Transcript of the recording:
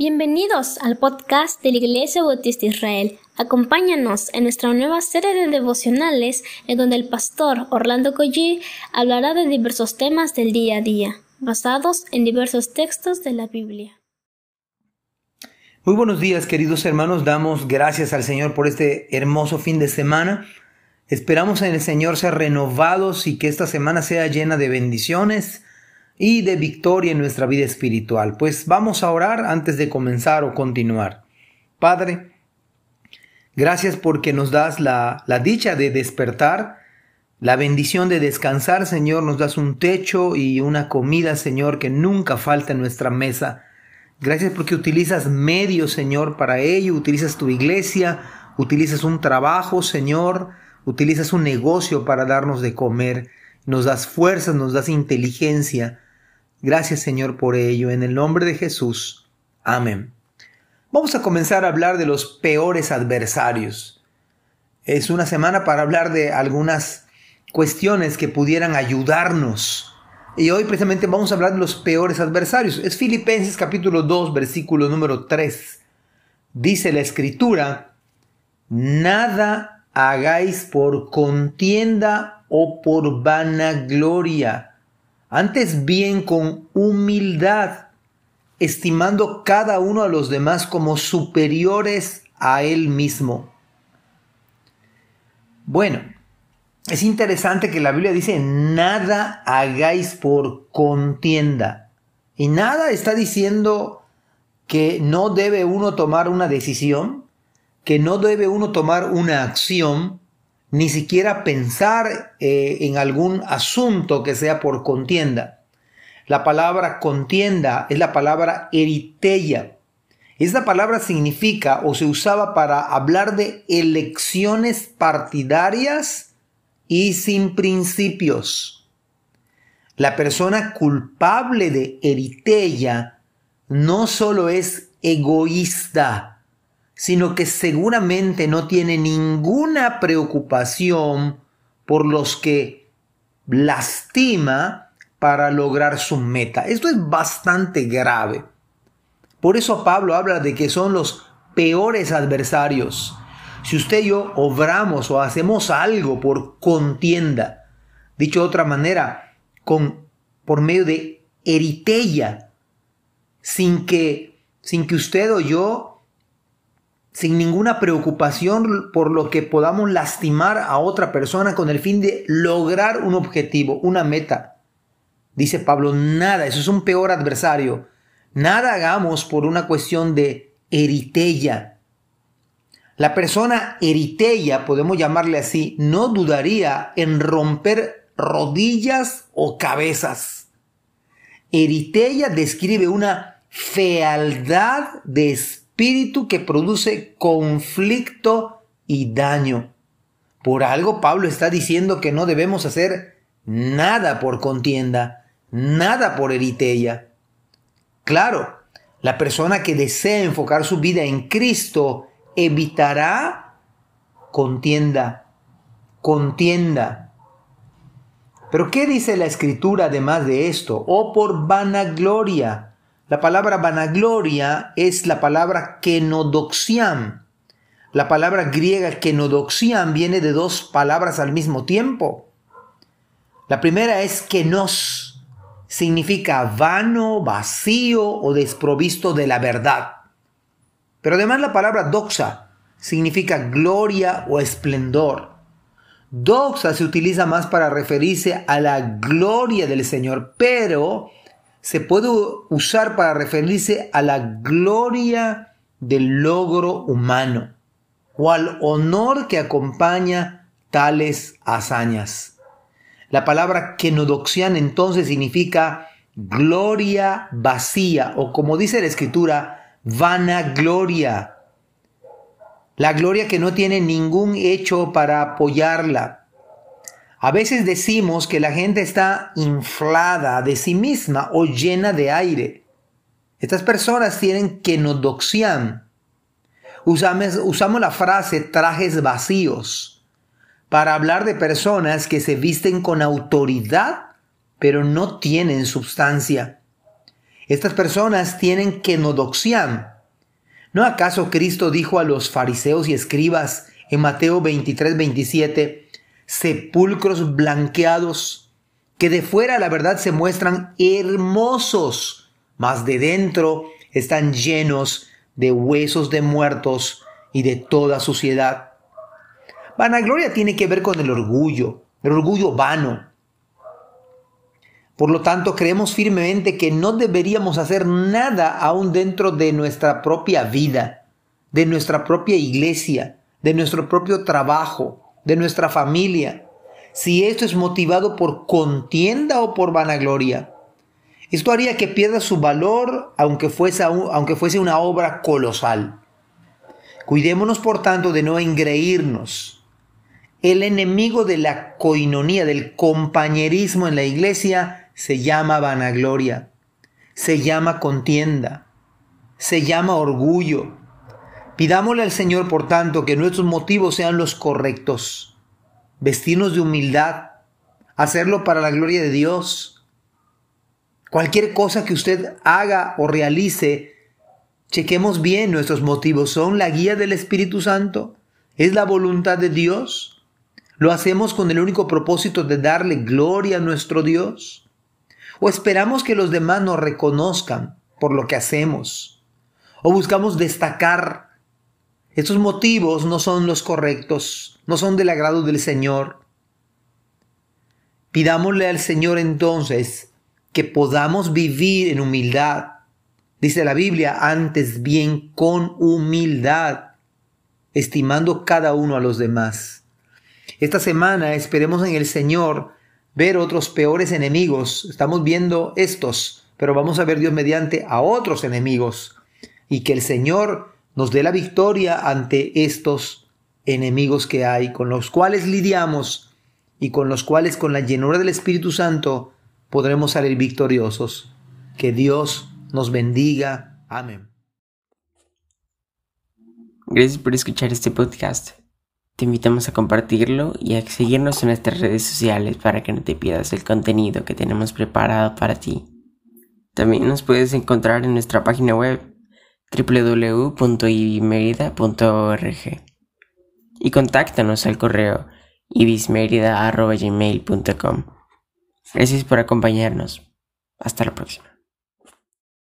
Bienvenidos al podcast de la Iglesia Bautista Israel. Acompáñanos en nuestra nueva serie de devocionales en donde el pastor Orlando Collie hablará de diversos temas del día a día, basados en diversos textos de la Biblia. Muy buenos días queridos hermanos, damos gracias al Señor por este hermoso fin de semana. Esperamos en el Señor ser renovados y que esta semana sea llena de bendiciones y de victoria en nuestra vida espiritual. Pues vamos a orar antes de comenzar o continuar. Padre, gracias porque nos das la, la dicha de despertar, la bendición de descansar, Señor, nos das un techo y una comida, Señor, que nunca falta en nuestra mesa. Gracias porque utilizas medios, Señor, para ello, utilizas tu iglesia, utilizas un trabajo, Señor, utilizas un negocio para darnos de comer. Nos das fuerzas, nos das inteligencia Gracias Señor por ello, en el nombre de Jesús. Amén. Vamos a comenzar a hablar de los peores adversarios. Es una semana para hablar de algunas cuestiones que pudieran ayudarnos. Y hoy precisamente vamos a hablar de los peores adversarios. Es Filipenses capítulo 2, versículo número 3. Dice la escritura, nada hagáis por contienda o por vanagloria antes bien con humildad, estimando cada uno a los demás como superiores a él mismo. Bueno, es interesante que la Biblia dice, nada hagáis por contienda. Y nada está diciendo que no debe uno tomar una decisión, que no debe uno tomar una acción, ni siquiera pensar eh, en algún asunto que sea por contienda. La palabra contienda es la palabra eriteia. Esta palabra significa o se usaba para hablar de elecciones partidarias y sin principios. La persona culpable de eriteia no solo es egoísta, sino que seguramente no tiene ninguna preocupación por los que lastima para lograr su meta. Esto es bastante grave. Por eso Pablo habla de que son los peores adversarios. Si usted y yo obramos o hacemos algo por contienda, dicho de otra manera, con, por medio de eritella, sin que, sin que usted o yo sin ninguna preocupación por lo que podamos lastimar a otra persona con el fin de lograr un objetivo, una meta. Dice Pablo, nada, eso es un peor adversario. Nada hagamos por una cuestión de eritella. La persona eritella, podemos llamarle así, no dudaría en romper rodillas o cabezas. Eritella describe una fealdad de espíritu espíritu que produce conflicto y daño. Por algo Pablo está diciendo que no debemos hacer nada por contienda, nada por eritella. Claro, la persona que desea enfocar su vida en Cristo evitará contienda, contienda. Pero ¿qué dice la escritura además de esto? O por vanagloria la palabra vanagloria es la palabra kenodoxian. La palabra griega kenodoxian viene de dos palabras al mismo tiempo. La primera es kenos, significa vano, vacío o desprovisto de la verdad. Pero además la palabra doxa significa gloria o esplendor. Doxa se utiliza más para referirse a la gloria del Señor, pero se puede usar para referirse a la gloria del logro humano o al honor que acompaña tales hazañas. La palabra kenodoxian entonces significa gloria vacía o como dice la escritura, vanagloria. La gloria que no tiene ningún hecho para apoyarla, a veces decimos que la gente está inflada de sí misma o llena de aire. Estas personas tienen kenodoxian. Usamos, usamos la frase trajes vacíos para hablar de personas que se visten con autoridad pero no tienen sustancia. Estas personas tienen kenodoxian. ¿No acaso Cristo dijo a los fariseos y escribas en Mateo 23, 27, sepulcros blanqueados, que de fuera la verdad se muestran hermosos, mas de dentro están llenos de huesos de muertos y de toda suciedad? Vanagloria tiene que ver con el orgullo, el orgullo vano. Por lo tanto, creemos firmemente que no deberíamos hacer nada aún dentro de nuestra propia vida, de nuestra propia iglesia, de nuestro propio trabajo, de nuestra familia, si esto es motivado por contienda o por vanagloria. Esto haría que pierda su valor aunque fuese, aunque fuese una obra colosal. Cuidémonos, por tanto, de no engreírnos. El enemigo de la coinonía, del compañerismo en la iglesia, se llama vanagloria, se llama contienda, se llama orgullo. Pidámosle al Señor, por tanto, que nuestros motivos sean los correctos, vestirnos de humildad, hacerlo para la gloria de Dios. Cualquier cosa que usted haga o realice, chequemos bien nuestros motivos. ¿Son la guía del Espíritu Santo? ¿Es la voluntad de Dios? ¿Lo hacemos con el único propósito de darle gloria a nuestro Dios? ¿O esperamos que los demás nos reconozcan por lo que hacemos? ¿O buscamos destacar? Estos motivos no son los correctos, no son del agrado del Señor. Pidámosle al Señor entonces que podamos vivir en humildad. Dice la Biblia, antes bien con humildad, estimando cada uno a los demás. Esta semana esperemos en el Señor ver otros peores enemigos. Estamos viendo estos, pero vamos a ver Dios mediante a otros enemigos y que el Señor nos dé la victoria ante estos enemigos que hay, con los cuales lidiamos y con los cuales con la llenura del Espíritu Santo podremos salir victoriosos. Que Dios nos bendiga. Amén. Gracias por escuchar este podcast. Te invitamos a compartirlo y a seguirnos en nuestras redes sociales para que no te pierdas el contenido que tenemos preparado para ti. También nos puedes encontrar en nuestra página web www.ibismerida.org y contáctanos al correo ibismerida.gmail.com. Gracias por acompañarnos. Hasta la próxima.